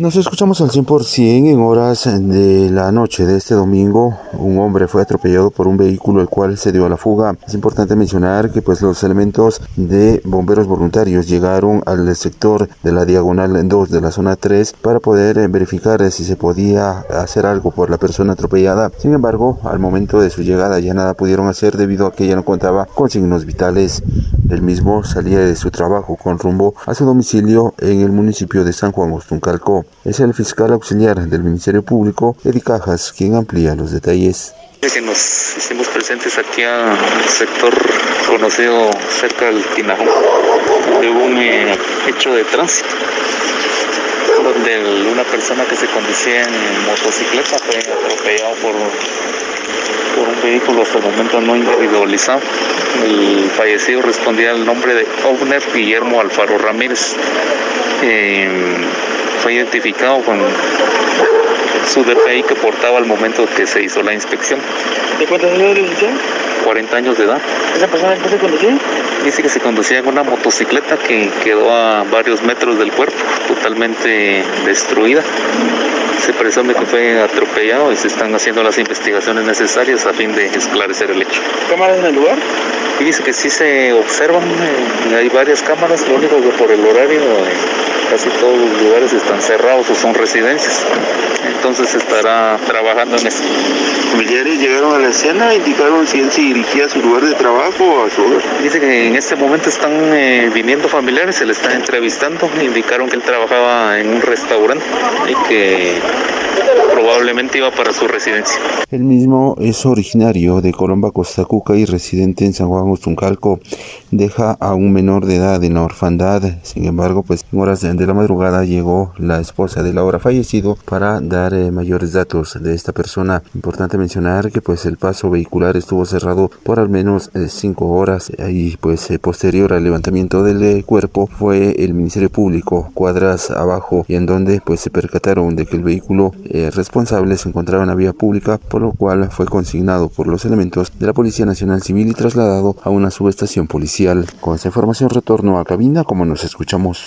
Nos escuchamos al 100% en horas de la noche de este domingo. Un hombre fue atropellado por un vehículo el cual se dio a la fuga. Es importante mencionar que pues los elementos de bomberos voluntarios llegaron al sector de la diagonal 2 de la zona 3 para poder eh, verificar si se podía hacer algo por la persona atropellada. Sin embargo, al momento de su llegada ya nada pudieron hacer debido a que ella no contaba con signos vitales. El mismo salía de su trabajo con rumbo a su domicilio en el municipio de San Juan Ostuncalco. Es el fiscal auxiliar del Ministerio Público, Eddie Cajas, quien amplía los detalles. Que nos hicimos presentes aquí al sector conocido cerca del Tinajo de un eh, hecho de tránsito donde una persona que se conducía en motocicleta fue atropellado por por un vehículo hasta el momento no individualizado. El fallecido respondía al nombre de Ovner Guillermo Alfaro Ramírez. Eh, fue identificado con su DPI que portaba al momento que se hizo la inspección. ¿De cuántos años de 40 años de edad. ¿Esa persona qué se conducía? Dice que se conducía en una motocicleta que quedó a varios metros del cuerpo, totalmente destruida. Se presume que fue atropellado y se están haciendo las investigaciones necesarias a fin de esclarecer el hecho. ¿Cámaras en el lugar? Y dice que sí se observan, eh, hay varias cámaras, lo único que por el horario eh, casi todos los lugares están cerrados o son residencias. Entonces estará trabajando en eso. ¿Familiares llegaron a la escena? ¿Indicaron si él se dirigía a su lugar de trabajo o a su hogar? Dice que en este momento están eh, viniendo familiares, se le están entrevistando, indicaron que él trabajaba en un restaurante y que probablemente iba para su residencia. El mismo es originario de Colomba, Costa Cuca y residente en San Juan Ostuncalco. Deja a un menor de edad en la orfandad. Sin embargo, pues en horas de la madrugada llegó la esposa del ahora fallecido para dar eh, mayores datos de esta persona. Importante mencionar que pues el paso vehicular estuvo cerrado por al menos eh, cinco horas y pues eh, posterior al levantamiento del cuerpo fue el Ministerio Público cuadras abajo y en donde pues se percataron de que el vehículo responsable se encontraba en la vía pública por lo cual fue consignado por los elementos de la Policía Nacional Civil y trasladado a una subestación policial. Con esta información retorno a cabina como nos escuchamos.